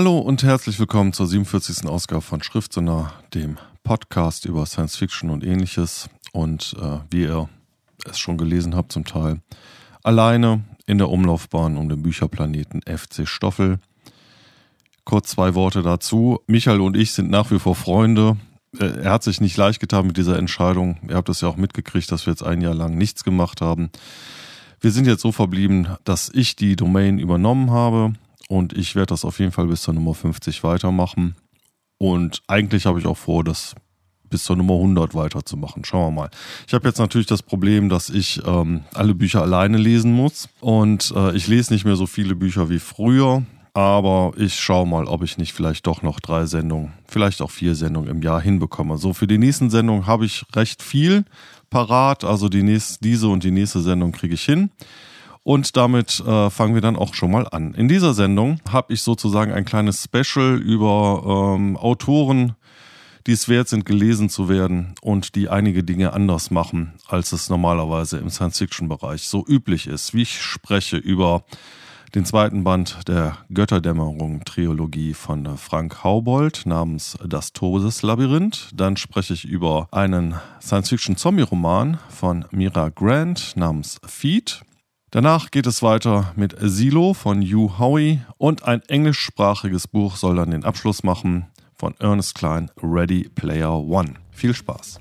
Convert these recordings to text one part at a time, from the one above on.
Hallo und herzlich willkommen zur 47. Ausgabe von Schriftsender, dem Podcast über Science Fiction und ähnliches. Und äh, wie ihr es schon gelesen habt, zum Teil alleine in der Umlaufbahn um den Bücherplaneten FC Stoffel. Kurz zwei Worte dazu. Michael und ich sind nach wie vor Freunde. Äh, er hat sich nicht leicht getan mit dieser Entscheidung. Ihr habt es ja auch mitgekriegt, dass wir jetzt ein Jahr lang nichts gemacht haben. Wir sind jetzt so verblieben, dass ich die Domain übernommen habe und ich werde das auf jeden Fall bis zur Nummer 50 weitermachen. Und eigentlich habe ich auch vor, das bis zur Nummer 100 weiterzumachen. Schauen wir mal. Ich habe jetzt natürlich das Problem, dass ich ähm, alle Bücher alleine lesen muss. Und äh, ich lese nicht mehr so viele Bücher wie früher. Aber ich schaue mal, ob ich nicht vielleicht doch noch drei Sendungen, vielleicht auch vier Sendungen im Jahr hinbekomme. So, für die nächsten Sendungen habe ich recht viel parat. Also die nächste, diese und die nächste Sendung kriege ich hin. Und damit äh, fangen wir dann auch schon mal an. In dieser Sendung habe ich sozusagen ein kleines Special über ähm, Autoren, die es wert sind, gelesen zu werden und die einige Dinge anders machen, als es normalerweise im Science-Fiction-Bereich so üblich ist. Wie ich spreche über den zweiten Band der Götterdämmerung-Triologie von Frank Haubold namens Das Todeslabyrinth. Dann spreche ich über einen Science-Fiction-Zombie-Roman von Mira Grant namens Feed. Danach geht es weiter mit Silo von Hugh Howey und ein englischsprachiges Buch soll dann den Abschluss machen von Ernest Klein, Ready Player One. Viel Spaß!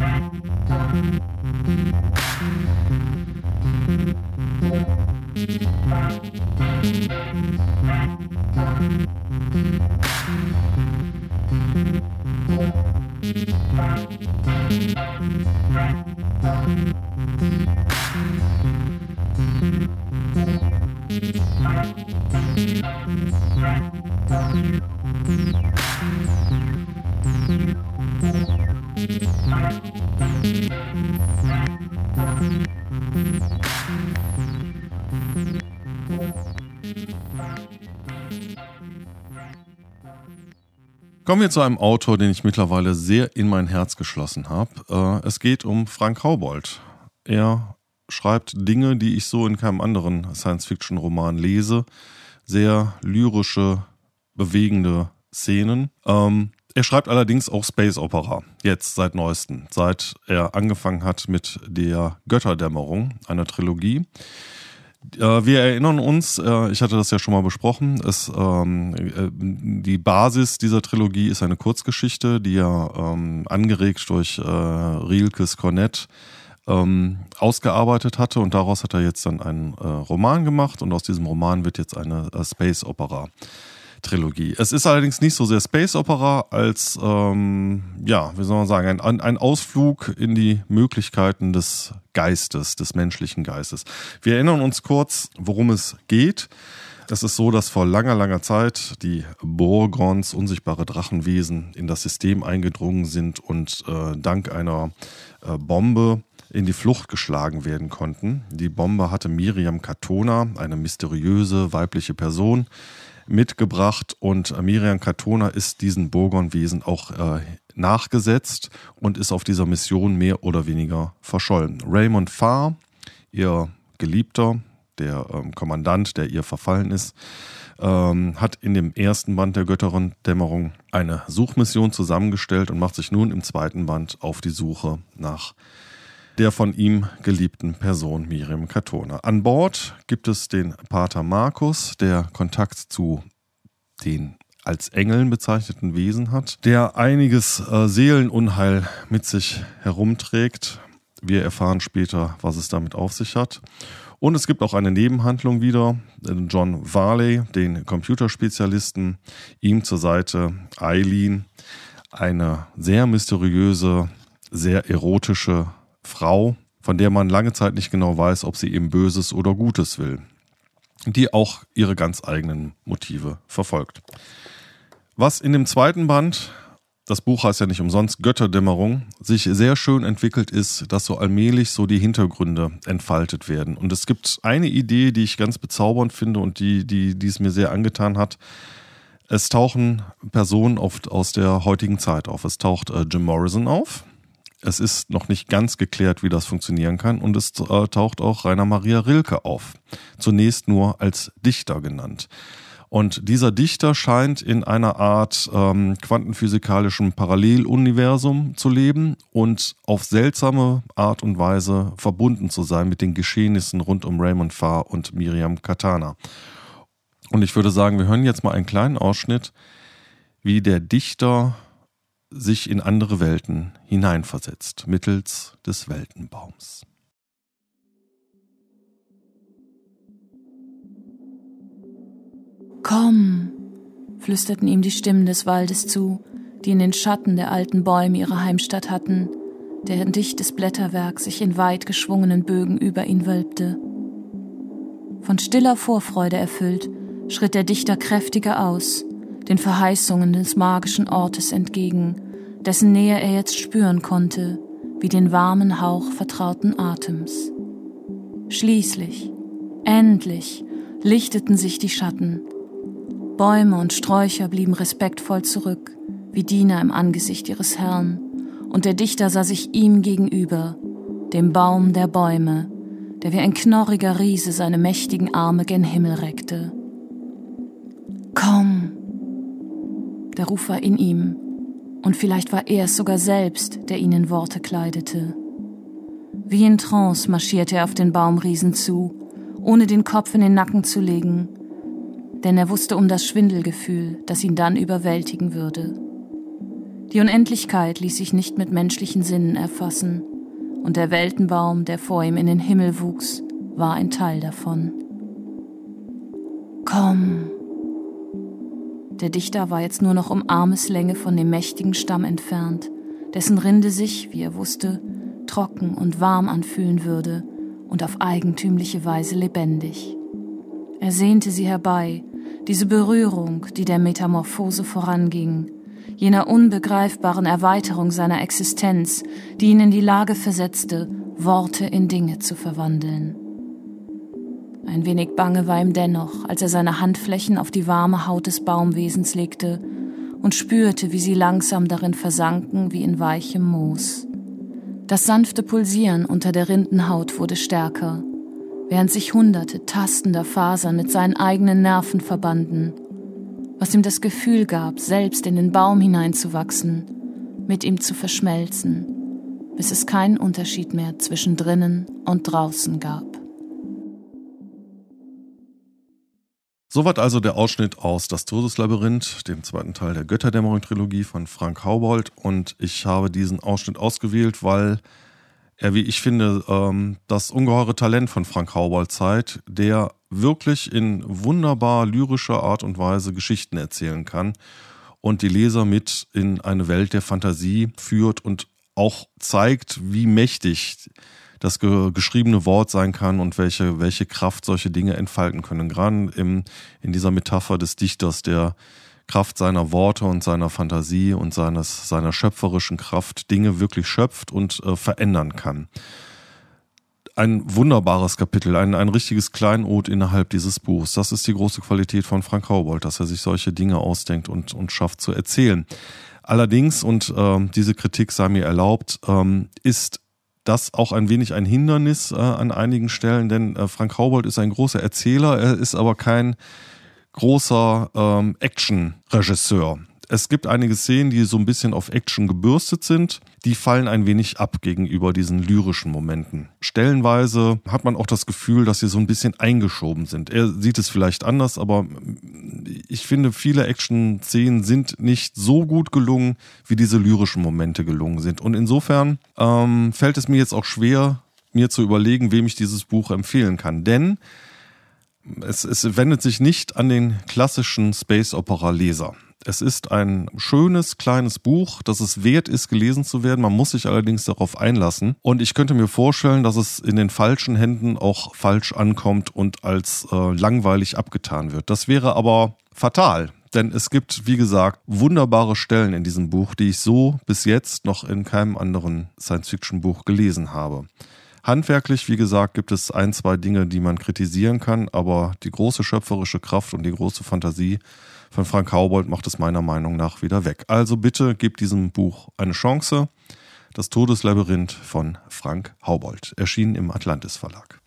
Thank Thank Kommen wir zu einem Autor, den ich mittlerweile sehr in mein Herz geschlossen habe. Äh, es geht um Frank Haubold. Er schreibt Dinge, die ich so in keinem anderen Science-Fiction-Roman lese. Sehr lyrische, bewegende Szenen. Ähm, er schreibt allerdings auch Space Opera, jetzt seit neuestem, seit er angefangen hat mit der Götterdämmerung, einer Trilogie. Äh, wir erinnern uns, äh, ich hatte das ja schon mal besprochen, es, ähm, äh, die Basis dieser Trilogie ist eine Kurzgeschichte, die ja ähm, angeregt durch äh, Rilkes Cornett ähm, ausgearbeitet hatte und daraus hat er jetzt dann einen äh, Roman gemacht und aus diesem Roman wird jetzt eine äh, Space Opera Trilogie. Es ist allerdings nicht so sehr Space Opera als, ähm, ja, wie soll man sagen, ein, ein Ausflug in die Möglichkeiten des Geistes, des menschlichen Geistes. Wir erinnern uns kurz, worum es geht. Es ist so, dass vor langer, langer Zeit die Borgons, unsichtbare Drachenwesen, in das System eingedrungen sind und äh, dank einer äh, Bombe in die Flucht geschlagen werden konnten. Die Bombe hatte Miriam Katona, eine mysteriöse weibliche Person, mitgebracht und Miriam Katona ist diesen Burgonwesen auch äh, nachgesetzt und ist auf dieser Mission mehr oder weniger verschollen. Raymond Farr, ihr Geliebter, der ähm, Kommandant, der ihr verfallen ist, ähm, hat in dem ersten Band der Götterin Dämmerung eine Suchmission zusammengestellt und macht sich nun im zweiten Band auf die Suche nach der von ihm geliebten Person Miriam Katona. An Bord gibt es den Pater Markus, der Kontakt zu den als Engeln bezeichneten Wesen hat, der einiges äh, Seelenunheil mit sich herumträgt. Wir erfahren später, was es damit auf sich hat. Und es gibt auch eine Nebenhandlung wieder. John Varley, den Computerspezialisten, ihm zur Seite Eileen, eine sehr mysteriöse, sehr erotische Frau, von der man lange Zeit nicht genau weiß, ob sie eben Böses oder Gutes will, die auch ihre ganz eigenen Motive verfolgt. Was in dem zweiten Band, das Buch heißt ja nicht umsonst Götterdämmerung, sich sehr schön entwickelt ist, dass so allmählich so die Hintergründe entfaltet werden. Und es gibt eine Idee, die ich ganz bezaubernd finde und die, die, die es mir sehr angetan hat. Es tauchen Personen oft aus der heutigen Zeit auf. Es taucht äh, Jim Morrison auf, es ist noch nicht ganz geklärt, wie das funktionieren kann und es äh, taucht auch Rainer Maria Rilke auf. Zunächst nur als Dichter genannt. Und dieser Dichter scheint in einer Art ähm, quantenphysikalischem Paralleluniversum zu leben und auf seltsame Art und Weise verbunden zu sein mit den Geschehnissen rund um Raymond Farr und Miriam Katana. Und ich würde sagen, wir hören jetzt mal einen kleinen Ausschnitt, wie der Dichter sich in andere Welten hineinversetzt mittels des Weltenbaums. Komm, flüsterten ihm die Stimmen des Waldes zu, die in den Schatten der alten Bäume ihre Heimstatt hatten, deren dichtes Blätterwerk sich in weit geschwungenen Bögen über ihn wölbte. Von stiller Vorfreude erfüllt, schritt der Dichter kräftiger aus, den Verheißungen des magischen Ortes entgegen, dessen Nähe er jetzt spüren konnte, wie den warmen Hauch vertrauten Atems. Schließlich, endlich, lichteten sich die Schatten. Bäume und Sträucher blieben respektvoll zurück, wie Diener im Angesicht ihres Herrn, und der Dichter sah sich ihm gegenüber, dem Baum der Bäume, der wie ein knorriger Riese seine mächtigen Arme gen Himmel reckte. Komm! Der Ruf war in ihm, und vielleicht war er es sogar selbst, der ihnen Worte kleidete. Wie in Trance marschierte er auf den Baumriesen zu, ohne den Kopf in den Nacken zu legen, denn er wusste um das Schwindelgefühl, das ihn dann überwältigen würde. Die Unendlichkeit ließ sich nicht mit menschlichen Sinnen erfassen, und der Weltenbaum, der vor ihm in den Himmel wuchs, war ein Teil davon. Komm, der Dichter war jetzt nur noch um Armeslänge von dem mächtigen Stamm entfernt, dessen Rinde sich, wie er wusste, trocken und warm anfühlen würde und auf eigentümliche Weise lebendig. Er sehnte sie herbei, diese Berührung, die der Metamorphose voranging, jener unbegreifbaren Erweiterung seiner Existenz, die ihn in die Lage versetzte, Worte in Dinge zu verwandeln. Ein wenig bange war ihm dennoch, als er seine Handflächen auf die warme Haut des Baumwesens legte und spürte, wie sie langsam darin versanken wie in weichem Moos. Das sanfte Pulsieren unter der Rindenhaut wurde stärker, während sich hunderte tastender Fasern mit seinen eigenen Nerven verbanden, was ihm das Gefühl gab, selbst in den Baum hineinzuwachsen, mit ihm zu verschmelzen, bis es keinen Unterschied mehr zwischen drinnen und draußen gab. Soweit also der Ausschnitt aus Das Todeslabyrinth, dem zweiten Teil der Götterdämmerung-Trilogie von Frank Haubold. Und ich habe diesen Ausschnitt ausgewählt, weil er, wie ich finde, ähm, das ungeheure Talent von Frank Haubold zeigt, der wirklich in wunderbar lyrischer Art und Weise Geschichten erzählen kann und die Leser mit in eine Welt der Fantasie führt und auch zeigt, wie mächtig das ge geschriebene Wort sein kann und welche, welche Kraft solche Dinge entfalten können. Gerade im, in dieser Metapher des Dichters, der Kraft seiner Worte und seiner Fantasie und seines, seiner schöpferischen Kraft Dinge wirklich schöpft und äh, verändern kann. Ein wunderbares Kapitel, ein, ein richtiges Kleinod innerhalb dieses Buchs. Das ist die große Qualität von Frank Haubold, dass er sich solche Dinge ausdenkt und, und schafft zu erzählen. Allerdings, und äh, diese Kritik sei mir erlaubt, ähm, ist das auch ein wenig ein Hindernis äh, an einigen Stellen, denn äh, Frank Haubold ist ein großer Erzähler, er ist aber kein großer ähm, Action-Regisseur. Es gibt einige Szenen, die so ein bisschen auf Action gebürstet sind. Die fallen ein wenig ab gegenüber diesen lyrischen Momenten. Stellenweise hat man auch das Gefühl, dass sie so ein bisschen eingeschoben sind. Er sieht es vielleicht anders, aber ich finde, viele Action-Szenen sind nicht so gut gelungen, wie diese lyrischen Momente gelungen sind. Und insofern ähm, fällt es mir jetzt auch schwer, mir zu überlegen, wem ich dieses Buch empfehlen kann. Denn es, es wendet sich nicht an den klassischen Space Opera Leser. Es ist ein schönes kleines Buch, das es wert ist, gelesen zu werden. Man muss sich allerdings darauf einlassen. Und ich könnte mir vorstellen, dass es in den falschen Händen auch falsch ankommt und als äh, langweilig abgetan wird. Das wäre aber fatal. Denn es gibt, wie gesagt, wunderbare Stellen in diesem Buch, die ich so bis jetzt noch in keinem anderen Science-Fiction-Buch gelesen habe. Handwerklich, wie gesagt, gibt es ein, zwei Dinge, die man kritisieren kann, aber die große schöpferische Kraft und die große Fantasie von Frank Haubold macht es meiner Meinung nach wieder weg. Also bitte gebt diesem Buch eine Chance. Das Todeslabyrinth von Frank Haubold, erschienen im Atlantis Verlag.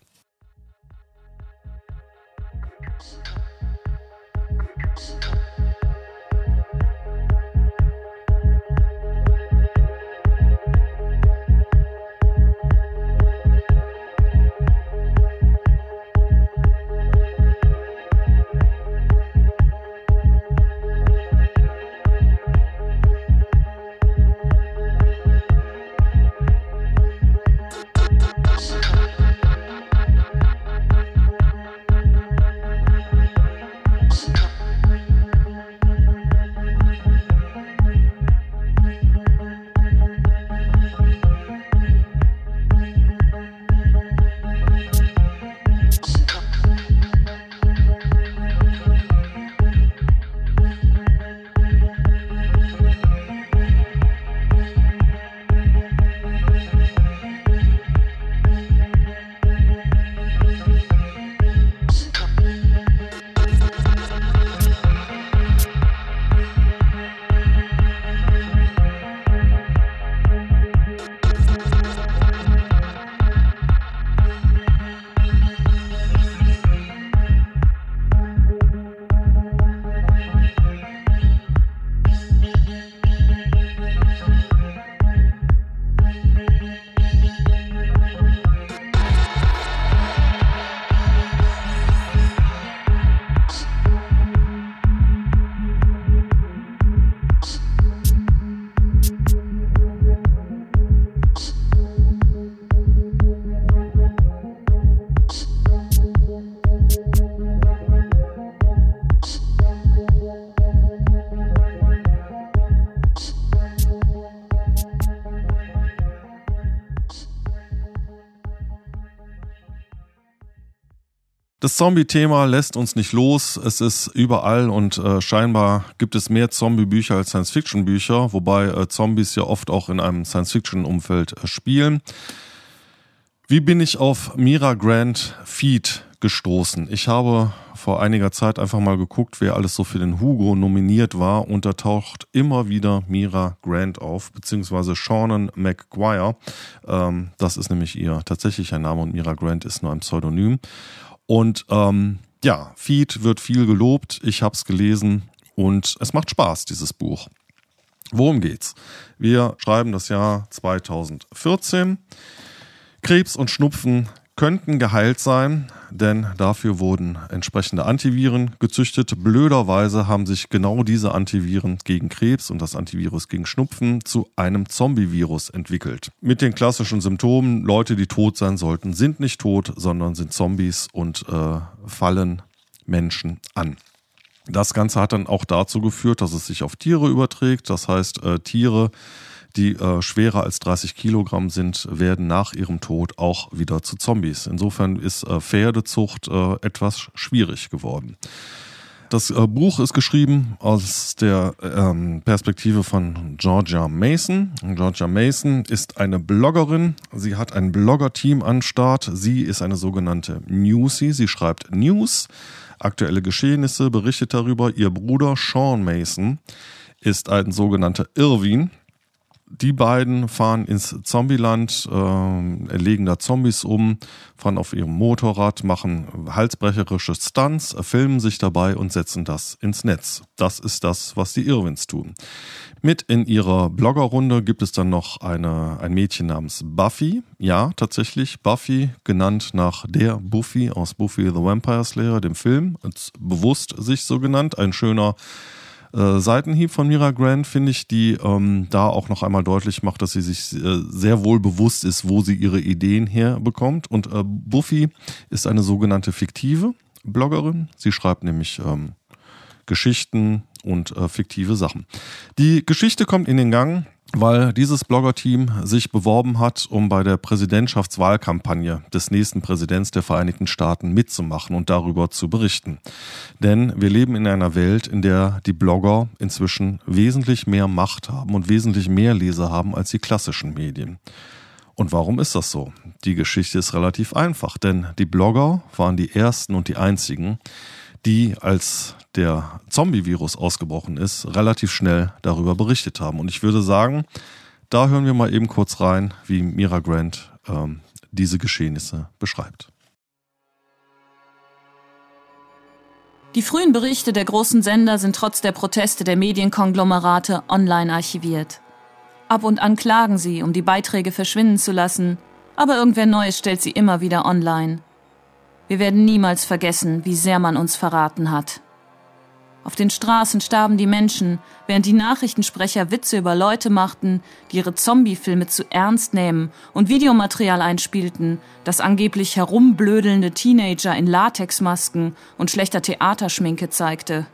Das Zombie-Thema lässt uns nicht los. Es ist überall und äh, scheinbar gibt es mehr Zombie-Bücher als Science-Fiction-Bücher, wobei äh, Zombies ja oft auch in einem Science-Fiction-Umfeld äh, spielen. Wie bin ich auf Mira Grant Feed gestoßen? Ich habe vor einiger Zeit einfach mal geguckt, wer alles so für den Hugo nominiert war und da taucht immer wieder Mira Grant auf, beziehungsweise Shannon McGuire. Ähm, das ist nämlich ihr tatsächlicher Name und Mira Grant ist nur ein Pseudonym. Und ähm, ja, Feed wird viel gelobt. Ich habe es gelesen und es macht Spaß, dieses Buch. Worum geht's? Wir schreiben das Jahr 2014. Krebs und Schnupfen könnten geheilt sein, denn dafür wurden entsprechende Antiviren gezüchtet. Blöderweise haben sich genau diese Antiviren gegen Krebs und das Antivirus gegen Schnupfen zu einem Zombie-Virus entwickelt. Mit den klassischen Symptomen, Leute, die tot sein sollten, sind nicht tot, sondern sind Zombies und äh, fallen Menschen an. Das Ganze hat dann auch dazu geführt, dass es sich auf Tiere überträgt. Das heißt, äh, Tiere die äh, schwerer als 30 Kilogramm sind, werden nach ihrem Tod auch wieder zu Zombies. Insofern ist äh, Pferdezucht äh, etwas schwierig geworden. Das äh, Buch ist geschrieben aus der ähm, Perspektive von Georgia Mason. Georgia Mason ist eine Bloggerin. Sie hat ein Blogger-Team an Start. Sie ist eine sogenannte Newsie. Sie schreibt News, aktuelle Geschehnisse, berichtet darüber. Ihr Bruder Sean Mason ist ein sogenannter Irwin die beiden fahren ins Zombieland, äh, legen da Zombies um, fahren auf ihrem Motorrad, machen halsbrecherische Stunts, filmen sich dabei und setzen das ins Netz. Das ist das, was die Irwins tun. Mit in ihrer Bloggerrunde gibt es dann noch eine, ein Mädchen namens Buffy. Ja, tatsächlich Buffy, genannt nach der Buffy aus Buffy the Vampire Slayer, dem Film. Bewusst sich so genannt. Ein schöner äh, Seitenhieb von Mira Grant, finde ich, die ähm, da auch noch einmal deutlich macht, dass sie sich äh, sehr wohl bewusst ist, wo sie ihre Ideen herbekommt. Und äh, Buffy ist eine sogenannte fiktive Bloggerin. Sie schreibt nämlich ähm, Geschichten und äh, fiktive Sachen. Die Geschichte kommt in den Gang weil dieses Blogger-Team sich beworben hat, um bei der Präsidentschaftswahlkampagne des nächsten Präsidents der Vereinigten Staaten mitzumachen und darüber zu berichten. Denn wir leben in einer Welt, in der die Blogger inzwischen wesentlich mehr Macht haben und wesentlich mehr Leser haben als die klassischen Medien. Und warum ist das so? Die Geschichte ist relativ einfach, denn die Blogger waren die ersten und die einzigen, die als der Zombie-Virus ausgebrochen ist, relativ schnell darüber berichtet haben. Und ich würde sagen, da hören wir mal eben kurz rein, wie Mira Grant ähm, diese Geschehnisse beschreibt. Die frühen Berichte der großen Sender sind trotz der Proteste der Medienkonglomerate online archiviert. Ab und an klagen sie, um die Beiträge verschwinden zu lassen, aber irgendwer Neues stellt sie immer wieder online. Wir werden niemals vergessen, wie sehr man uns verraten hat. Auf den Straßen starben die Menschen, während die Nachrichtensprecher Witze über Leute machten, die ihre Zombie-Filme zu ernst nehmen und Videomaterial einspielten, das angeblich herumblödelnde Teenager in Latexmasken und schlechter Theaterschminke zeigte.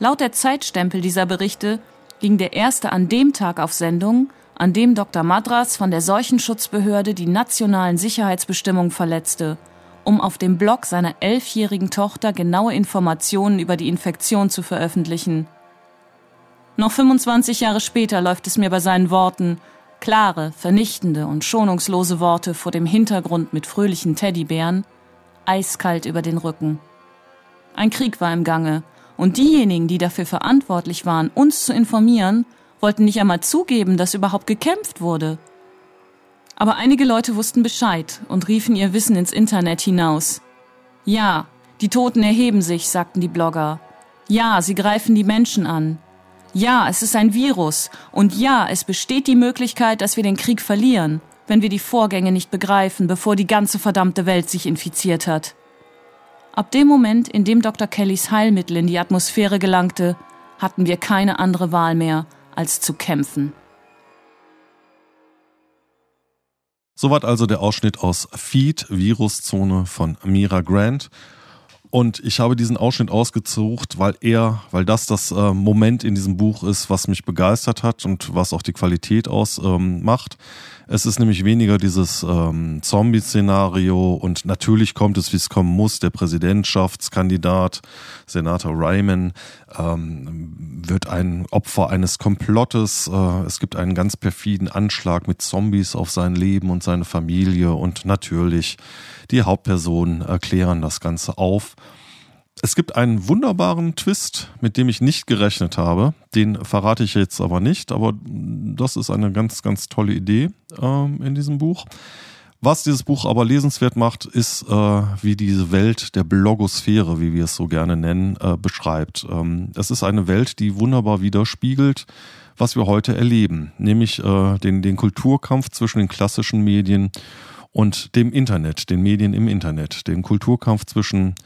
Laut der Zeitstempel dieser Berichte ging der erste an dem Tag auf Sendung, an dem Dr. Madras von der Seuchenschutzbehörde die nationalen Sicherheitsbestimmungen verletzte um auf dem Blog seiner elfjährigen Tochter genaue Informationen über die Infektion zu veröffentlichen. Noch 25 Jahre später läuft es mir bei seinen Worten, klare, vernichtende und schonungslose Worte vor dem Hintergrund mit fröhlichen Teddybären, eiskalt über den Rücken. Ein Krieg war im Gange, und diejenigen, die dafür verantwortlich waren, uns zu informieren, wollten nicht einmal zugeben, dass überhaupt gekämpft wurde. Aber einige Leute wussten Bescheid und riefen ihr Wissen ins Internet hinaus. Ja, die Toten erheben sich, sagten die Blogger. Ja, sie greifen die Menschen an. Ja, es ist ein Virus. Und ja, es besteht die Möglichkeit, dass wir den Krieg verlieren, wenn wir die Vorgänge nicht begreifen, bevor die ganze verdammte Welt sich infiziert hat. Ab dem Moment, in dem Dr. Kellys Heilmittel in die Atmosphäre gelangte, hatten wir keine andere Wahl mehr, als zu kämpfen. Soweit also der Ausschnitt aus Feed, Viruszone von Mira Grant. Und ich habe diesen Ausschnitt ausgesucht, weil er, weil das das äh, Moment in diesem Buch ist, was mich begeistert hat und was auch die Qualität ausmacht. Ähm, es ist nämlich weniger dieses ähm, Zombie-Szenario und natürlich kommt es, wie es kommen muss. Der Präsidentschaftskandidat, Senator Ryman, ähm, wird ein Opfer eines Komplottes. Äh, es gibt einen ganz perfiden Anschlag mit Zombies auf sein Leben und seine Familie und natürlich die Hauptpersonen erklären das Ganze auf. Es gibt einen wunderbaren Twist, mit dem ich nicht gerechnet habe. Den verrate ich jetzt aber nicht, aber das ist eine ganz, ganz tolle Idee ähm, in diesem Buch. Was dieses Buch aber lesenswert macht, ist, äh, wie diese Welt der Blogosphäre, wie wir es so gerne nennen, äh, beschreibt. Ähm, es ist eine Welt, die wunderbar widerspiegelt, was wir heute erleben, nämlich äh, den, den Kulturkampf zwischen den klassischen Medien und dem Internet, den Medien im Internet, den Kulturkampf zwischen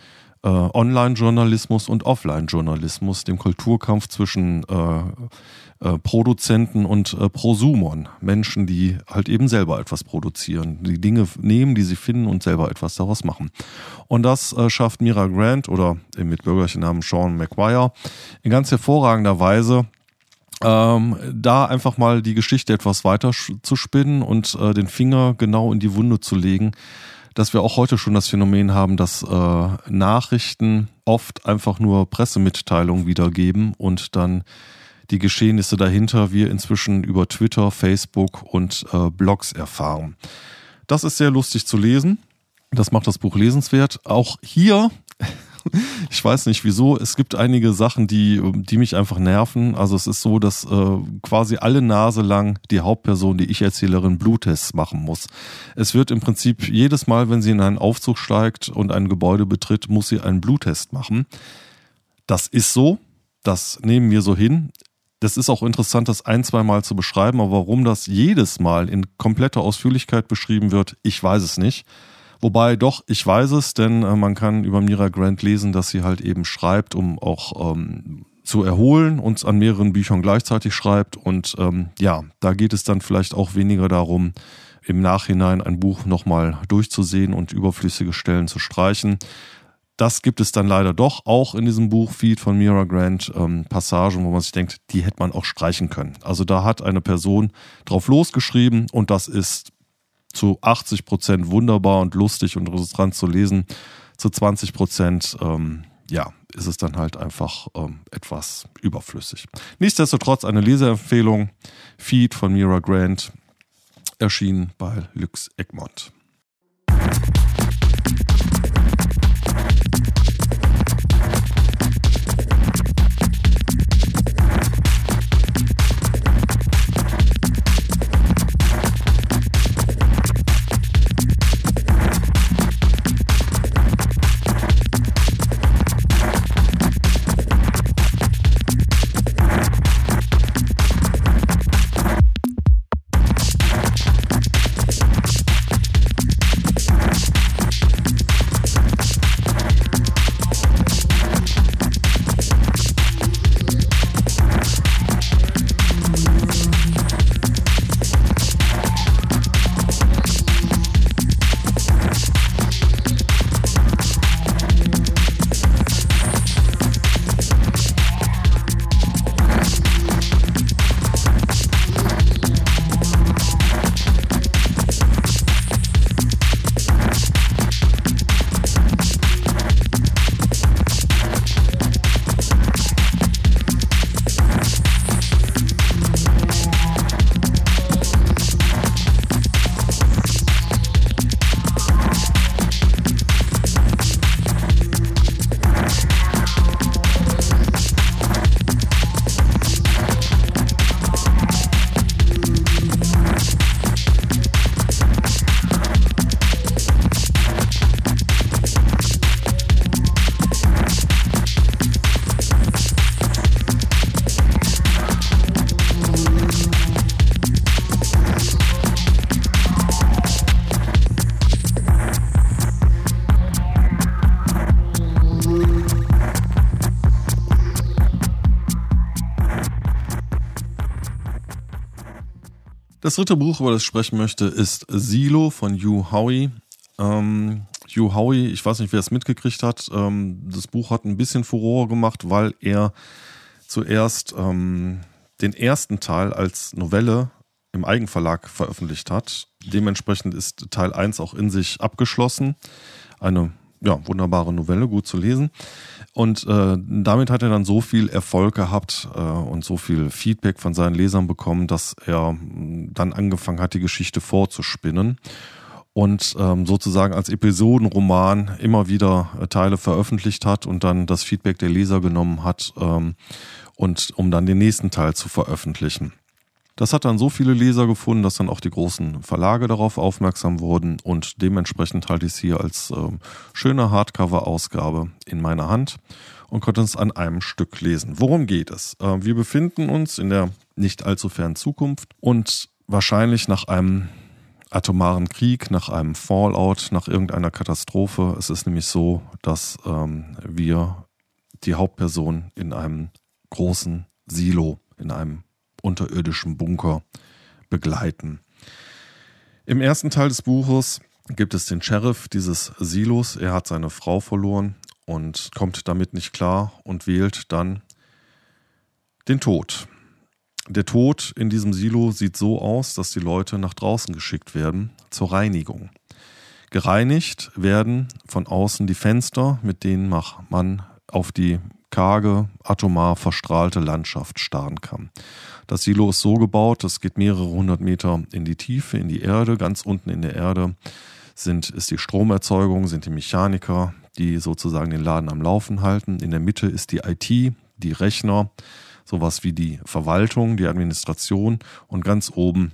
äh, Online-Journalismus und Offline-Journalismus, dem Kulturkampf zwischen äh, äh, Produzenten und äh, Prosumern, Menschen, die halt eben selber etwas produzieren, die Dinge nehmen, die sie finden und selber etwas daraus machen. Und das äh, schafft Mira Grant oder im mitbürgerlichen Namen Sean McGuire in ganz hervorragender Weise ähm, da einfach mal die Geschichte etwas weiter zu spinnen und äh, den Finger genau in die Wunde zu legen, dass wir auch heute schon das Phänomen haben, dass äh, Nachrichten oft einfach nur Pressemitteilungen wiedergeben und dann die Geschehnisse dahinter wir inzwischen über Twitter, Facebook und äh, Blogs erfahren. Das ist sehr lustig zu lesen. Das macht das Buch lesenswert. Auch hier ich weiß nicht wieso. Es gibt einige Sachen, die, die mich einfach nerven. Also es ist so, dass äh, quasi alle Nase lang die Hauptperson, die Ich-Erzählerin, Bluttests machen muss. Es wird im Prinzip jedes Mal, wenn sie in einen Aufzug steigt und ein Gebäude betritt, muss sie einen Bluttest machen. Das ist so. Das nehmen wir so hin. Das ist auch interessant, das ein, zwei Mal zu beschreiben, aber warum das jedes Mal in kompletter Ausführlichkeit beschrieben wird, ich weiß es nicht. Wobei doch, ich weiß es, denn äh, man kann über Mira Grant lesen, dass sie halt eben schreibt, um auch ähm, zu erholen und an mehreren Büchern gleichzeitig schreibt. Und ähm, ja, da geht es dann vielleicht auch weniger darum, im Nachhinein ein Buch nochmal durchzusehen und überflüssige Stellen zu streichen. Das gibt es dann leider doch auch in diesem Buch Feed von Mira Grant ähm, Passagen, wo man sich denkt, die hätte man auch streichen können. Also da hat eine Person drauf losgeschrieben und das ist zu 80 Prozent wunderbar und lustig und interessant zu lesen. Zu 20 Prozent, ähm, ja, ist es dann halt einfach ähm, etwas überflüssig. Nichtsdestotrotz eine Leseempfehlung. Feed von Mira Grant erschienen bei Lux Egmont. Das dritte Buch, über das ich sprechen möchte, ist Silo von Hugh Howey. Ähm, Hugh Howey, ich weiß nicht, wer es mitgekriegt hat, ähm, das Buch hat ein bisschen Furore gemacht, weil er zuerst ähm, den ersten Teil als Novelle im Eigenverlag veröffentlicht hat. Dementsprechend ist Teil 1 auch in sich abgeschlossen. Eine ja, wunderbare Novelle, gut zu lesen. Und äh, damit hat er dann so viel Erfolg gehabt äh, und so viel Feedback von seinen Lesern bekommen, dass er dann angefangen hat, die Geschichte vorzuspinnen und ähm, sozusagen als Episodenroman immer wieder äh, Teile veröffentlicht hat und dann das Feedback der Leser genommen hat ähm, und um dann den nächsten Teil zu veröffentlichen. Das hat dann so viele Leser gefunden, dass dann auch die großen Verlage darauf aufmerksam wurden und dementsprechend halte ich es hier als äh, schöne Hardcover-Ausgabe in meiner Hand und konnte es an einem Stück lesen. Worum geht es? Äh, wir befinden uns in der nicht allzu fernen Zukunft und wahrscheinlich nach einem atomaren Krieg, nach einem Fallout, nach irgendeiner Katastrophe. Es ist nämlich so, dass ähm, wir die Hauptperson in einem großen Silo, in einem unterirdischen Bunker begleiten. Im ersten Teil des Buches gibt es den Sheriff dieses Silos. Er hat seine Frau verloren und kommt damit nicht klar und wählt dann den Tod. Der Tod in diesem Silo sieht so aus, dass die Leute nach draußen geschickt werden zur Reinigung. Gereinigt werden von außen die Fenster, mit denen man auf die karge, atomar verstrahlte Landschaft starren kann. Das Silo ist so gebaut, es geht mehrere hundert Meter in die Tiefe, in die Erde. Ganz unten in der Erde sind, ist die Stromerzeugung, sind die Mechaniker, die sozusagen den Laden am Laufen halten. In der Mitte ist die IT, die Rechner, sowas wie die Verwaltung, die Administration. Und ganz oben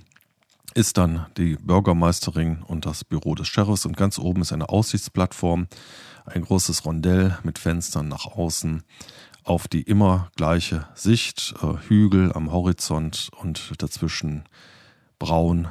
ist dann die Bürgermeisterin und das Büro des Sheriffs. Und ganz oben ist eine Aussichtsplattform, ein großes Rondell mit Fenstern nach außen auf die immer gleiche Sicht, äh, Hügel am Horizont und dazwischen braun,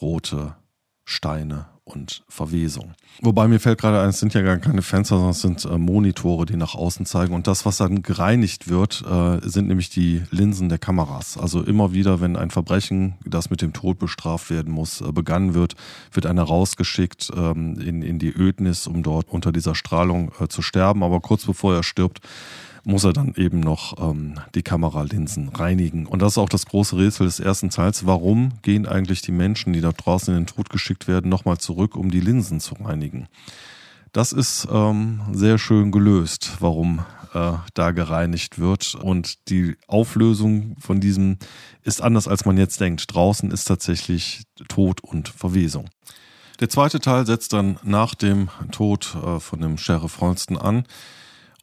rote Steine und Verwesung. Wobei mir fällt gerade ein, es sind ja gar keine Fenster, sondern es sind äh, Monitore, die nach außen zeigen. Und das, was dann gereinigt wird, äh, sind nämlich die Linsen der Kameras. Also immer wieder, wenn ein Verbrechen, das mit dem Tod bestraft werden muss, äh, begangen wird, wird einer rausgeschickt ähm, in, in die Ödnis, um dort unter dieser Strahlung äh, zu sterben. Aber kurz bevor er stirbt, muss er dann eben noch ähm, die Kameralinsen reinigen. Und das ist auch das große Rätsel des ersten Teils. Warum gehen eigentlich die Menschen, die da draußen in den Tod geschickt werden, nochmal zurück, um die Linsen zu reinigen? Das ist ähm, sehr schön gelöst, warum äh, da gereinigt wird. Und die Auflösung von diesem ist anders, als man jetzt denkt. Draußen ist tatsächlich Tod und Verwesung. Der zweite Teil setzt dann nach dem Tod äh, von dem Sheriff Holston an.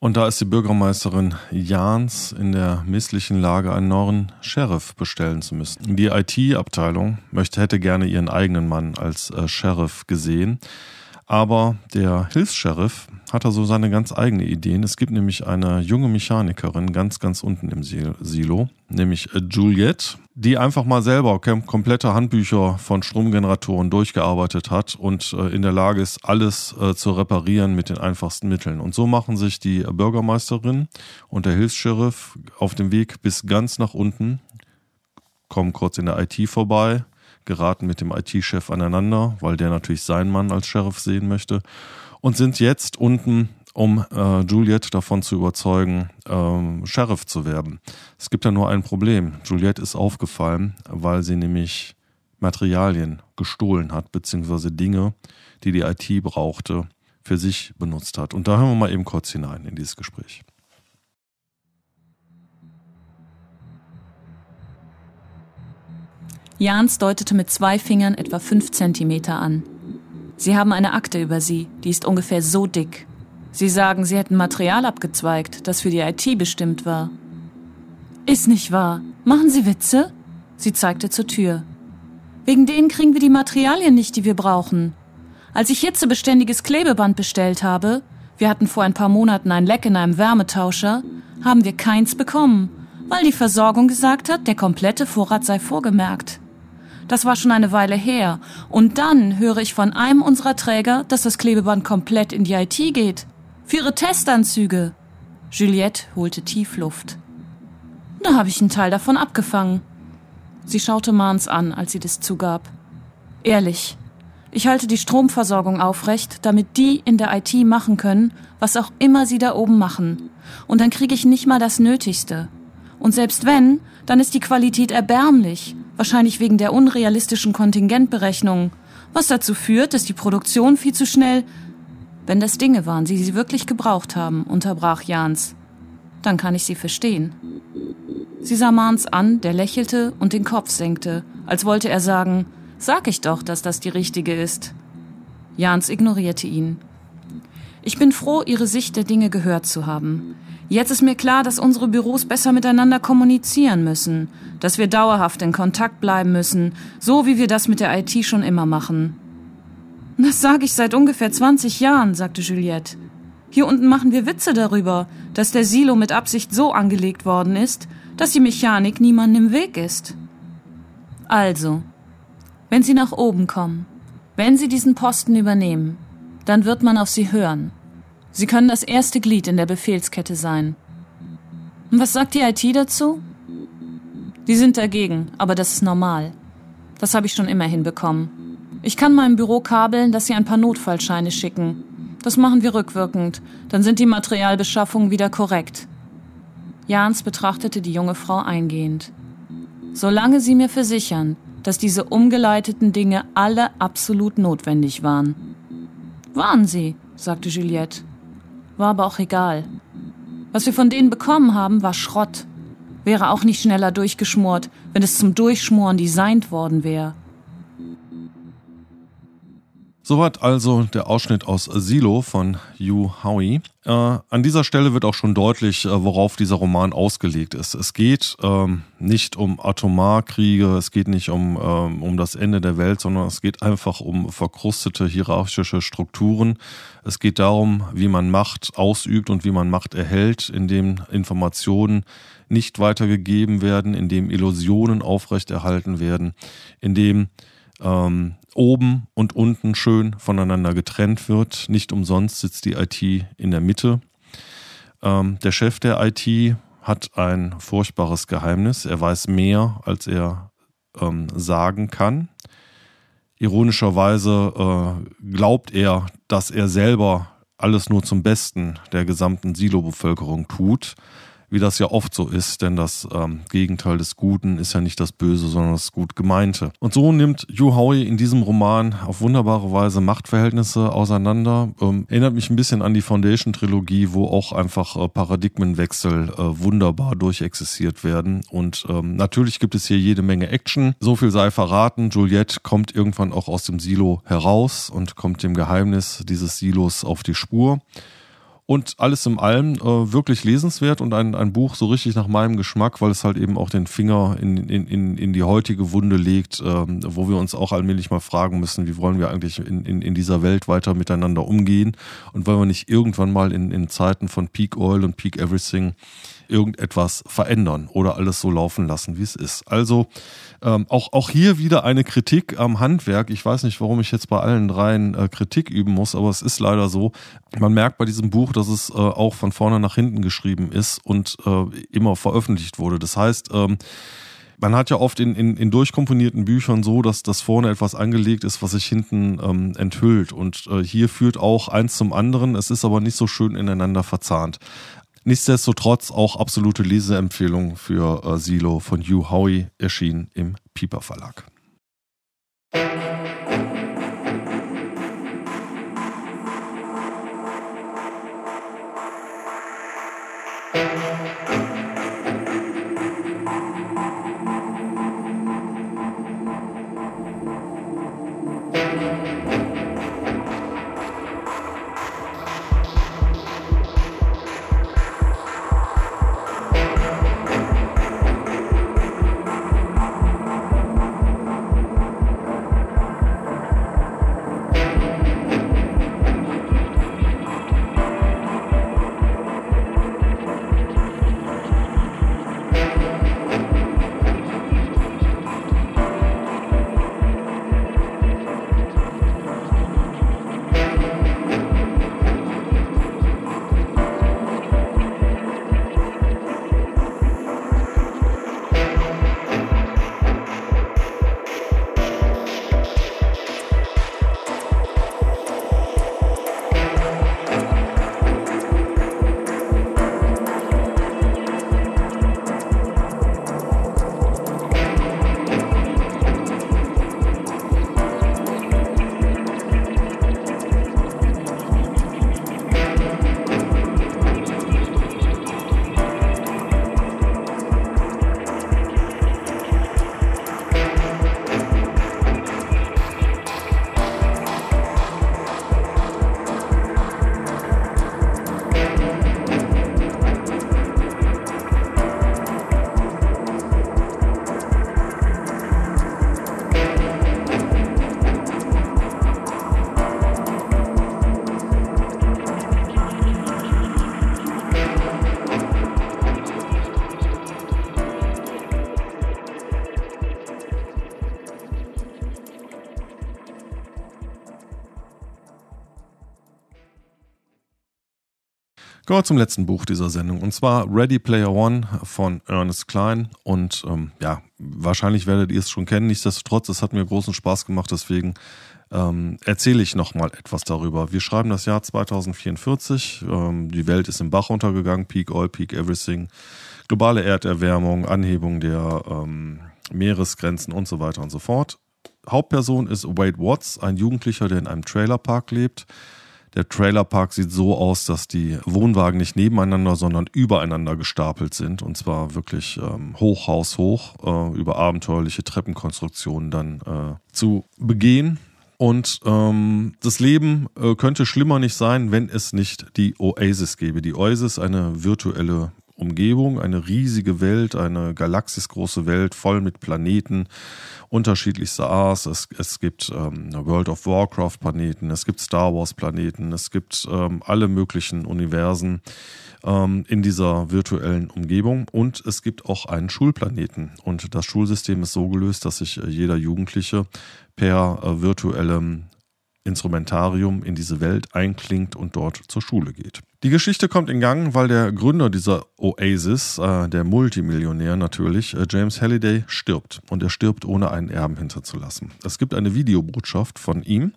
Und da ist die Bürgermeisterin Jans in der misslichen Lage, einen neuen Sheriff bestellen zu müssen. Die IT-Abteilung hätte gerne ihren eigenen Mann als äh, Sheriff gesehen. Aber der Hilfs-Sheriff hat da so seine ganz eigene Ideen. Es gibt nämlich eine junge Mechanikerin ganz, ganz unten im Silo, nämlich äh, Juliette, die einfach mal selber komplette Handbücher von Stromgeneratoren durchgearbeitet hat und äh, in der Lage ist, alles äh, zu reparieren mit den einfachsten Mitteln. Und so machen sich die Bürgermeisterin und der Hilfs-Sheriff auf dem Weg bis ganz nach unten, kommen kurz in der IT vorbei, geraten mit dem IT-Chef aneinander, weil der natürlich seinen Mann als Sheriff sehen möchte und sind jetzt unten, um äh, Juliette davon zu überzeugen, ähm, Sheriff zu werden. Es gibt da nur ein Problem. Juliette ist aufgefallen, weil sie nämlich Materialien gestohlen hat, beziehungsweise Dinge, die die IT brauchte, für sich benutzt hat. Und da hören wir mal eben kurz hinein in dieses Gespräch. Jans deutete mit zwei Fingern etwa fünf Zentimeter an. Sie haben eine Akte über sie, die ist ungefähr so dick. Sie sagen, sie hätten Material abgezweigt, das für die IT bestimmt war. Ist nicht wahr. Machen Sie Witze? Sie zeigte zur Tür. Wegen denen kriegen wir die Materialien nicht, die wir brauchen. Als ich hitzebeständiges Klebeband bestellt habe, wir hatten vor ein paar Monaten ein Leck in einem Wärmetauscher, haben wir keins bekommen, weil die Versorgung gesagt hat, der komplette Vorrat sei vorgemerkt. Das war schon eine Weile her. Und dann höre ich von einem unserer Träger, dass das Klebeband komplett in die IT geht. Für ihre Testanzüge. Juliette holte tief Luft. Da habe ich einen Teil davon abgefangen. Sie schaute Mans an, als sie das zugab. Ehrlich, ich halte die Stromversorgung aufrecht, damit die in der IT machen können, was auch immer sie da oben machen. Und dann kriege ich nicht mal das Nötigste. Und selbst wenn, dann ist die Qualität erbärmlich wahrscheinlich wegen der unrealistischen Kontingentberechnungen, was dazu führt, dass die Produktion viel zu schnell. Wenn das Dinge waren, die sie wirklich gebraucht haben, unterbrach Jans. Dann kann ich sie verstehen. Sie sah Mahns an, der lächelte und den Kopf senkte, als wollte er sagen, sag ich doch, dass das die richtige ist. Jans ignorierte ihn. Ich bin froh, Ihre Sicht der Dinge gehört zu haben. Jetzt ist mir klar, dass unsere Büros besser miteinander kommunizieren müssen, dass wir dauerhaft in Kontakt bleiben müssen, so wie wir das mit der IT schon immer machen. Das sage ich seit ungefähr 20 Jahren, sagte Juliette. Hier unten machen wir Witze darüber, dass der Silo mit Absicht so angelegt worden ist, dass die Mechanik niemandem im Weg ist. Also, wenn Sie nach oben kommen, wenn Sie diesen Posten übernehmen, dann wird man auf Sie hören. Sie können das erste Glied in der Befehlskette sein. Und was sagt die IT dazu? Die sind dagegen, aber das ist normal. Das habe ich schon immer hinbekommen. Ich kann meinem Büro kabeln, dass sie ein paar Notfallscheine schicken. Das machen wir rückwirkend. Dann sind die Materialbeschaffungen wieder korrekt. Jans betrachtete die junge Frau eingehend. Solange Sie mir versichern, dass diese umgeleiteten Dinge alle absolut notwendig waren. Waren sie, sagte Juliette. War aber auch egal. Was wir von denen bekommen haben, war Schrott. Wäre auch nicht schneller durchgeschmort, wenn es zum Durchschmoren designt worden wäre. Soweit also der Ausschnitt aus Silo von Yu Howie. Äh, an dieser Stelle wird auch schon deutlich, äh, worauf dieser Roman ausgelegt ist. Es geht ähm, nicht um Atomarkriege, es geht nicht um, ähm, um das Ende der Welt, sondern es geht einfach um verkrustete hierarchische Strukturen. Es geht darum, wie man Macht ausübt und wie man Macht erhält, indem Informationen nicht weitergegeben werden, indem Illusionen aufrechterhalten werden, indem ähm, oben und unten schön voneinander getrennt wird. Nicht umsonst sitzt die IT in der Mitte. Ähm, der Chef der IT hat ein furchtbares Geheimnis. Er weiß mehr, als er ähm, sagen kann. Ironischerweise äh, glaubt er, dass er selber alles nur zum Besten der gesamten Silo-Bevölkerung tut wie das ja oft so ist, denn das ähm, Gegenteil des Guten ist ja nicht das Böse, sondern das gut Gemeinte. Und so nimmt Hugh Howey in diesem Roman auf wunderbare Weise Machtverhältnisse auseinander. Ähm, erinnert mich ein bisschen an die Foundation-Trilogie, wo auch einfach äh, Paradigmenwechsel äh, wunderbar durchexistiert werden. Und ähm, natürlich gibt es hier jede Menge Action. So viel sei verraten. Juliette kommt irgendwann auch aus dem Silo heraus und kommt dem Geheimnis dieses Silos auf die Spur. Und alles in allem äh, wirklich lesenswert und ein, ein Buch so richtig nach meinem Geschmack, weil es halt eben auch den Finger in, in, in, in die heutige Wunde legt, ähm, wo wir uns auch allmählich mal fragen müssen, wie wollen wir eigentlich in, in, in dieser Welt weiter miteinander umgehen und wollen wir nicht irgendwann mal in, in Zeiten von Peak Oil und Peak Everything irgendetwas verändern oder alles so laufen lassen, wie es ist. Also ähm, auch, auch hier wieder eine Kritik am Handwerk. Ich weiß nicht, warum ich jetzt bei allen dreien äh, Kritik üben muss, aber es ist leider so. Man merkt bei diesem Buch, dass es äh, auch von vorne nach hinten geschrieben ist und äh, immer veröffentlicht wurde. Das heißt, ähm, man hat ja oft in, in, in durchkomponierten Büchern so, dass das vorne etwas angelegt ist, was sich hinten ähm, enthüllt. Und äh, hier führt auch eins zum anderen. Es ist aber nicht so schön ineinander verzahnt. Nichtsdestotrotz auch absolute Leseempfehlung für äh, Silo von Hugh Howey erschienen im Piper Verlag. Kommen wir zum letzten Buch dieser Sendung und zwar Ready Player One von Ernest Klein. Und ähm, ja, wahrscheinlich werdet ihr es schon kennen. Nichtsdestotrotz, es hat mir großen Spaß gemacht, deswegen ähm, erzähle ich nochmal etwas darüber. Wir schreiben das Jahr 2044. Ähm, die Welt ist im Bach untergegangen. Peak Oil, Peak Everything. Globale Erderwärmung, Anhebung der ähm, Meeresgrenzen und so weiter und so fort. Hauptperson ist Wade Watts, ein Jugendlicher, der in einem Trailerpark lebt. Der Trailerpark sieht so aus, dass die Wohnwagen nicht nebeneinander, sondern übereinander gestapelt sind. Und zwar wirklich ähm, Hochhaus hoch, äh, über abenteuerliche Treppenkonstruktionen dann äh, zu begehen. Und ähm, das Leben äh, könnte schlimmer nicht sein, wenn es nicht die Oasis gäbe. Die Oasis, eine virtuelle Umgebung, eine riesige Welt, eine galaxisgroße Welt voll mit Planeten unterschiedlichster Art. Es, es gibt ähm, World of Warcraft Planeten, es gibt Star Wars Planeten, es gibt ähm, alle möglichen Universen ähm, in dieser virtuellen Umgebung und es gibt auch einen Schulplaneten. Und das Schulsystem ist so gelöst, dass sich äh, jeder Jugendliche per äh, virtuellem Instrumentarium in diese Welt einklingt und dort zur Schule geht. Die Geschichte kommt in Gang, weil der Gründer dieser Oasis, äh, der Multimillionär natürlich, äh, James Halliday, stirbt. Und er stirbt, ohne einen Erben hinterzulassen. Es gibt eine Videobotschaft von ihm.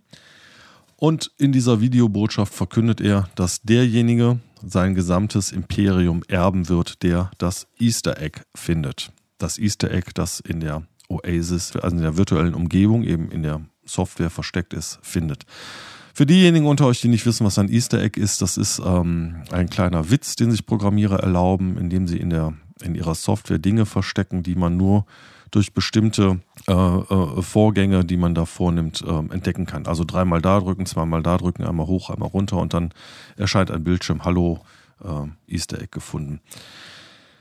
Und in dieser Videobotschaft verkündet er, dass derjenige sein gesamtes Imperium erben wird, der das Easter Egg findet. Das Easter Egg, das in der Oasis, also in der virtuellen Umgebung, eben in der Software versteckt ist, findet. Für diejenigen unter euch, die nicht wissen, was ein Easter Egg ist, das ist ähm, ein kleiner Witz, den sich Programmierer erlauben, indem sie in, der, in ihrer Software Dinge verstecken, die man nur durch bestimmte äh, äh, Vorgänge, die man da vornimmt, äh, entdecken kann. Also dreimal da drücken, zweimal da drücken, einmal hoch, einmal runter und dann erscheint ein Bildschirm, hallo, äh, Easter Egg gefunden.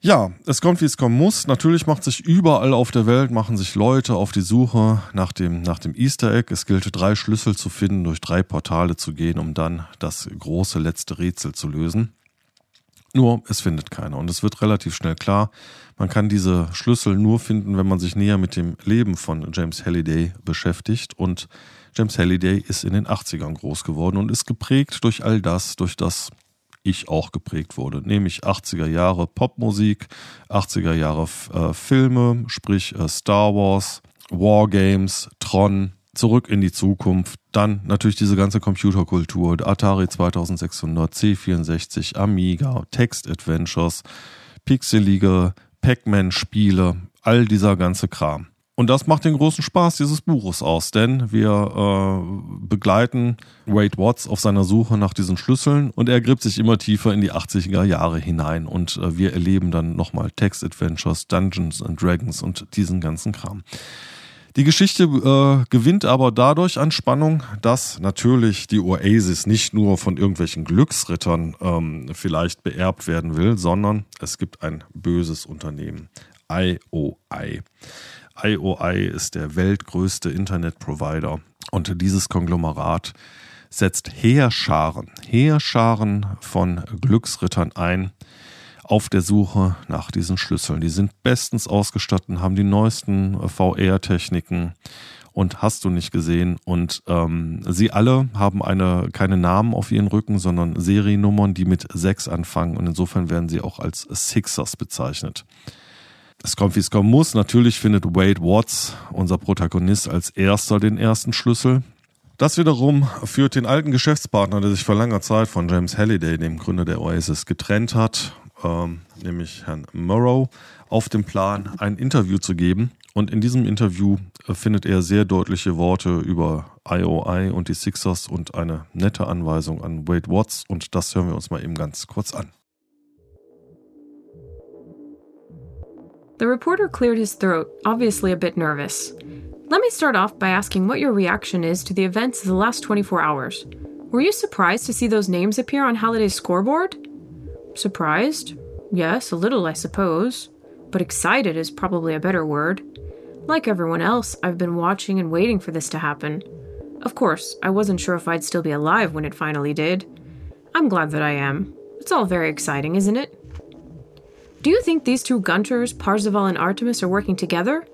Ja, es kommt, wie es kommen muss. Natürlich macht sich überall auf der Welt, machen sich Leute auf die Suche nach dem, nach dem Easter Egg. Es gilt, drei Schlüssel zu finden, durch drei Portale zu gehen, um dann das große letzte Rätsel zu lösen. Nur, es findet keiner. Und es wird relativ schnell klar, man kann diese Schlüssel nur finden, wenn man sich näher mit dem Leben von James Halliday beschäftigt. Und James Halliday ist in den 80ern groß geworden und ist geprägt durch all das, durch das ich auch geprägt wurde, nämlich 80er Jahre Popmusik, 80er Jahre äh, Filme, sprich äh, Star Wars, Wargames, Tron, zurück in die Zukunft, dann natürlich diese ganze Computerkultur, Atari 2600, C64, Amiga, Text Adventures, pixelige Pac-Man-Spiele, all dieser ganze Kram. Und das macht den großen Spaß dieses Buches aus, denn wir äh, begleiten Wade Watts auf seiner Suche nach diesen Schlüsseln und er gräbt sich immer tiefer in die 80er Jahre hinein und äh, wir erleben dann nochmal Text-Adventures, Dungeons and Dragons und diesen ganzen Kram. Die Geschichte äh, gewinnt aber dadurch an Spannung, dass natürlich die Oasis nicht nur von irgendwelchen Glücksrittern ähm, vielleicht beerbt werden will, sondern es gibt ein böses Unternehmen, IOI. IOI ist der weltgrößte Internetprovider und dieses Konglomerat setzt Heerscharen, Heerscharen von Glücksrittern ein auf der Suche nach diesen Schlüsseln. Die sind bestens ausgestattet, haben die neuesten VR-Techniken und hast du nicht gesehen. Und ähm, sie alle haben eine, keine Namen auf ihren Rücken, sondern Seriennummern, die mit 6 anfangen. Und insofern werden sie auch als Sixers bezeichnet. Es kommt, wie es kommen muss. Natürlich findet Wade Watts, unser Protagonist, als erster den ersten Schlüssel. Das wiederum führt den alten Geschäftspartner, der sich vor langer Zeit von James Halliday, dem Gründer der Oasis, getrennt hat, ähm, nämlich Herrn Morrow, auf den Plan, ein Interview zu geben. Und in diesem Interview äh, findet er sehr deutliche Worte über IOI und die Sixers und eine nette Anweisung an Wade Watts. Und das hören wir uns mal eben ganz kurz an. The reporter cleared his throat, obviously a bit nervous. Let me start off by asking what your reaction is to the events of the last 24 hours. Were you surprised to see those names appear on Halliday's scoreboard? Surprised? Yes, a little, I suppose. But excited is probably a better word. Like everyone else, I've been watching and waiting for this to happen. Of course, I wasn't sure if I'd still be alive when it finally did. I'm glad that I am. It's all very exciting, isn't it? Do you think these two Gunters, Parzival and Artemis, are working together?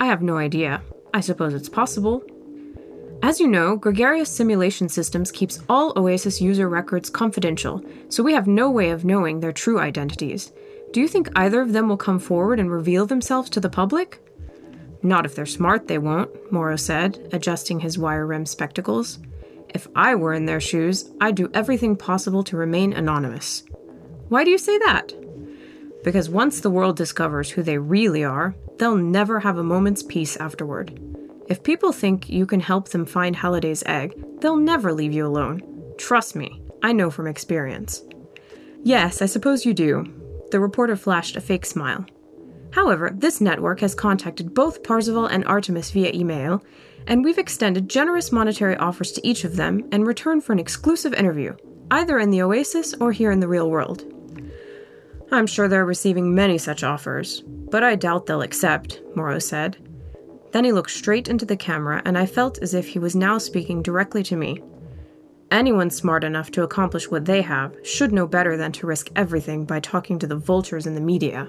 I have no idea. I suppose it's possible. As you know, Gregarious Simulation Systems keeps all Oasis user records confidential, so we have no way of knowing their true identities. Do you think either of them will come forward and reveal themselves to the public? Not if they're smart, they won't, Morrow said, adjusting his wire rimmed spectacles. If I were in their shoes, I'd do everything possible to remain anonymous. Why do you say that? Because once the world discovers who they really are, they'll never have a moment's peace afterward. If people think you can help them find Halliday's egg, they'll never leave you alone. Trust me, I know from experience. Yes, I suppose you do. The reporter flashed a fake smile. However, this network has contacted both Parzival and Artemis via email, and we've extended generous monetary offers to each of them in return for an exclusive interview, either in the Oasis or here in the real world. I'm sure they're receiving many such offers, but I doubt they'll accept, Morrow said. Then he looked straight into the camera, and I felt as if he was now speaking directly to me. Anyone smart enough to accomplish what they have should know better than to risk everything by talking to the vultures in the media.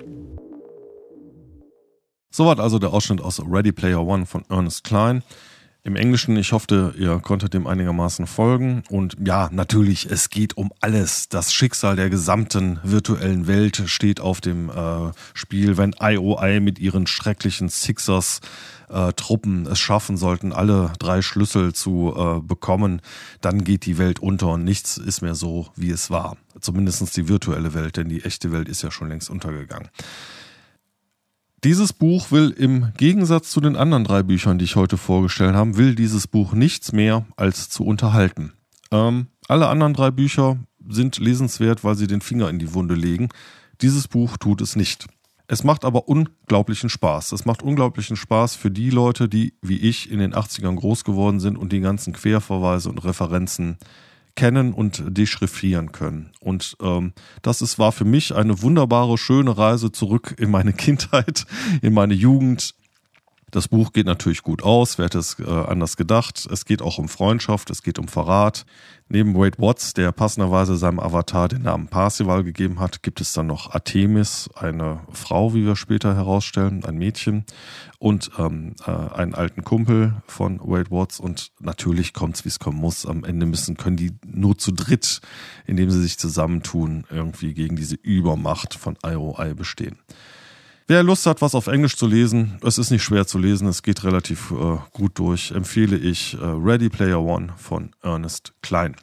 Soweit also der Ausschnitt aus Ready Player One von Ernest Klein. Im Englischen, ich hoffe, ihr konntet dem einigermaßen folgen. Und ja, natürlich, es geht um alles. Das Schicksal der gesamten virtuellen Welt steht auf dem äh, Spiel, wenn IOI mit ihren schrecklichen Sixers Truppen es schaffen sollten, alle drei Schlüssel zu äh, bekommen, dann geht die Welt unter und nichts ist mehr so, wie es war. Zumindest die virtuelle Welt, denn die echte Welt ist ja schon längst untergegangen. Dieses Buch will im Gegensatz zu den anderen drei Büchern, die ich heute vorgestellt habe, will dieses Buch nichts mehr als zu unterhalten. Ähm, alle anderen drei Bücher sind lesenswert, weil sie den Finger in die Wunde legen. Dieses Buch tut es nicht. Es macht aber unglaublichen Spaß. Es macht unglaublichen Spaß für die Leute, die wie ich in den 80ern groß geworden sind und die ganzen Querverweise und Referenzen kennen und dechiffrieren können. Und ähm, das ist, war für mich eine wunderbare, schöne Reise zurück in meine Kindheit, in meine Jugend, das Buch geht natürlich gut aus, wer hätte es äh, anders gedacht. Es geht auch um Freundschaft, es geht um Verrat. Neben Wade Watts, der passenderweise seinem Avatar den Namen Parsival gegeben hat, gibt es dann noch Artemis, eine Frau, wie wir später herausstellen, ein Mädchen und ähm, äh, einen alten Kumpel von Wade Watts. Und natürlich kommt es, wie es kommen muss. Am Ende müssen, können die nur zu dritt, indem sie sich zusammentun, irgendwie gegen diese Übermacht von IOI bestehen. Wer Lust hat, was auf Englisch zu lesen, es ist nicht schwer zu lesen, es geht relativ äh, gut durch, empfehle ich äh, Ready Player One von Ernest Klein.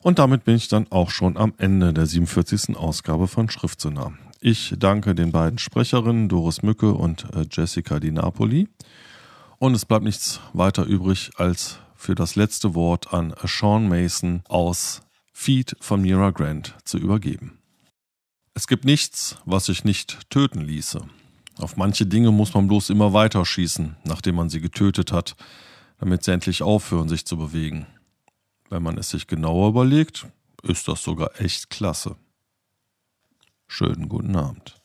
Und damit bin ich dann auch schon am Ende der 47. Ausgabe von Schriftsonar. Ich danke den beiden Sprecherinnen Doris Mücke und äh, Jessica Di Napoli. Und es bleibt nichts weiter übrig, als für das letzte Wort an Sean Mason aus Feed von Mira Grant zu übergeben. Es gibt nichts, was sich nicht töten ließe. Auf manche Dinge muss man bloß immer weiter schießen, nachdem man sie getötet hat, damit sie endlich aufhören, sich zu bewegen. Wenn man es sich genauer überlegt, ist das sogar echt klasse. Schönen guten Abend.